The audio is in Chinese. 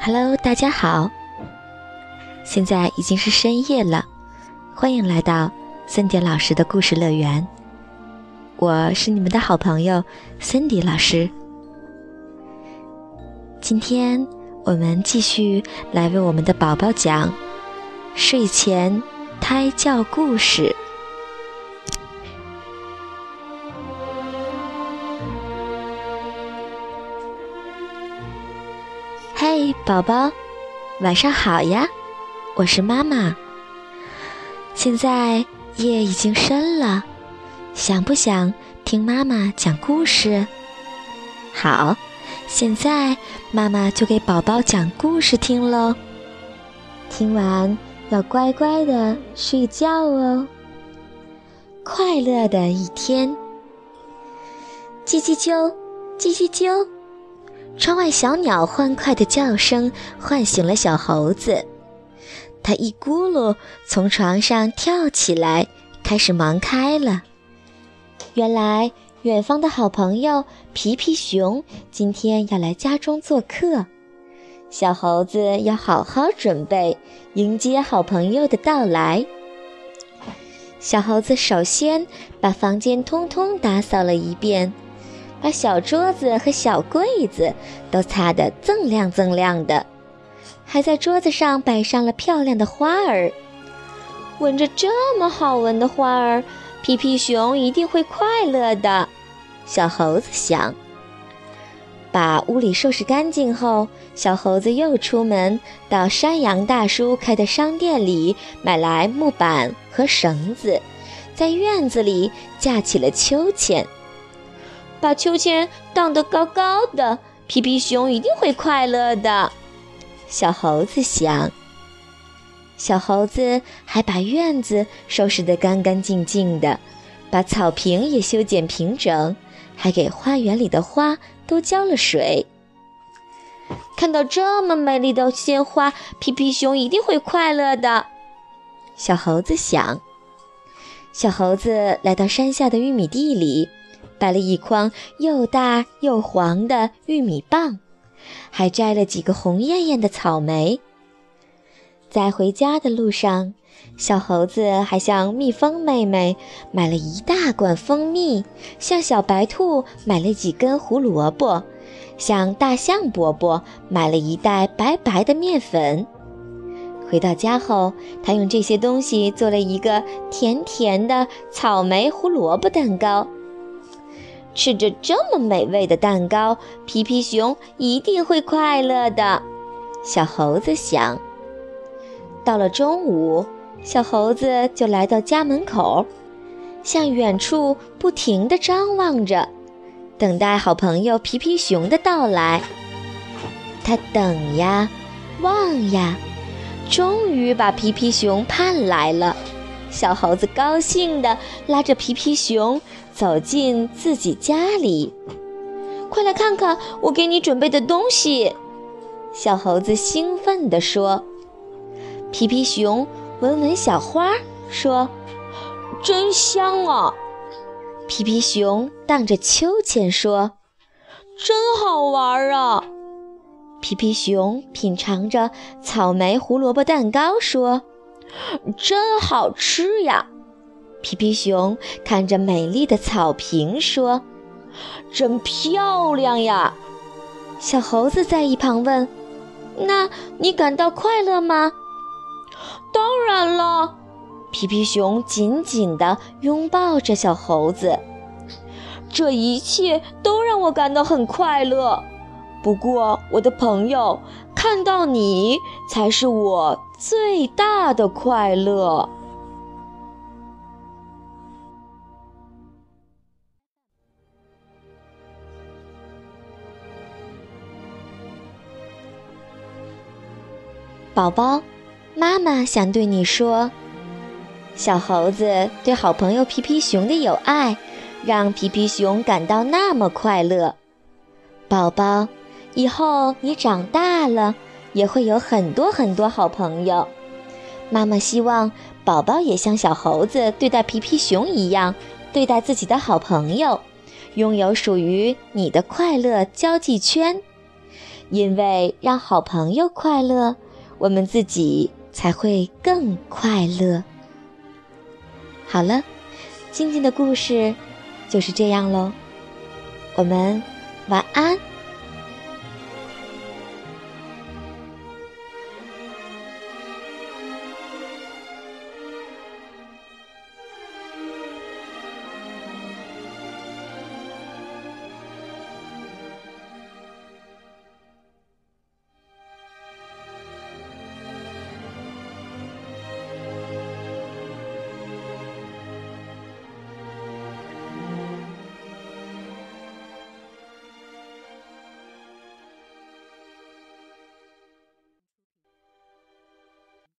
Hello，大家好，现在已经是深夜了，欢迎来到森迪老师的故事乐园。我是你们的好朋友森迪老师。今天我们继续来为我们的宝宝讲睡前胎教故事。嗨，宝宝，晚上好呀！我是妈妈。现在夜已经深了，想不想听妈妈讲故事？好，现在妈妈就给宝宝讲故事听喽。听完要乖乖的睡觉哦。快乐的一天，叽叽啾，叽叽啾。窗外小鸟欢快的叫声唤醒了小猴子，它一咕噜从床上跳起来，开始忙开了。原来，远方的好朋友皮皮熊今天要来家中做客，小猴子要好好准备迎接好朋友的到来。小猴子首先把房间通通打扫了一遍。把小桌子和小柜子都擦得锃亮锃亮的，还在桌子上摆上了漂亮的花儿。闻着这么好闻的花儿，皮皮熊一定会快乐的。小猴子想。把屋里收拾干净后，小猴子又出门到山羊大叔开的商店里买来木板和绳子，在院子里架起了秋千。把秋千荡得高高的，皮皮熊一定会快乐的。小猴子想。小猴子还把院子收拾得干干净净的，把草坪也修剪平整，还给花园里的花都浇了水。看到这么美丽的鲜花，皮皮熊一定会快乐的。小猴子想。小猴子来到山下的玉米地里。摆了一筐又大又黄的玉米棒，还摘了几个红艳艳的草莓。在回家的路上，小猴子还向蜜蜂妹妹买了一大罐蜂蜜，向小白兔买了几根胡萝卜，向大象伯伯买了一袋白白的面粉。回到家后，他用这些东西做了一个甜甜的草莓胡萝卜蛋糕。吃着这么美味的蛋糕，皮皮熊一定会快乐的。小猴子想。到了中午，小猴子就来到家门口，向远处不停地张望着，等待好朋友皮皮熊的到来。他等呀，望呀，终于把皮皮熊盼来了。小猴子高兴地拉着皮皮熊走进自己家里，快来看看我给你准备的东西！小猴子兴奋地说。皮皮熊闻闻小花，说：“真香啊！”皮皮熊荡着秋千说：“真好玩啊！”皮皮熊品尝着草莓胡萝卜蛋糕说。真好吃呀！皮皮熊看着美丽的草坪说：“真漂亮呀！”小猴子在一旁问：“那你感到快乐吗？”“当然了！”皮皮熊紧紧地拥抱着小猴子，“这一切都让我感到很快乐。不过，我的朋友，看到你才是我。”最大的快乐。宝宝，妈妈想对你说，小猴子对好朋友皮皮熊的友爱，让皮皮熊感到那么快乐。宝宝，以后你长大了。也会有很多很多好朋友。妈妈希望宝宝也像小猴子对待皮皮熊一样对待自己的好朋友，拥有属于你的快乐交际圈。因为让好朋友快乐，我们自己才会更快乐。好了，今天的故事就是这样喽，我们晚安。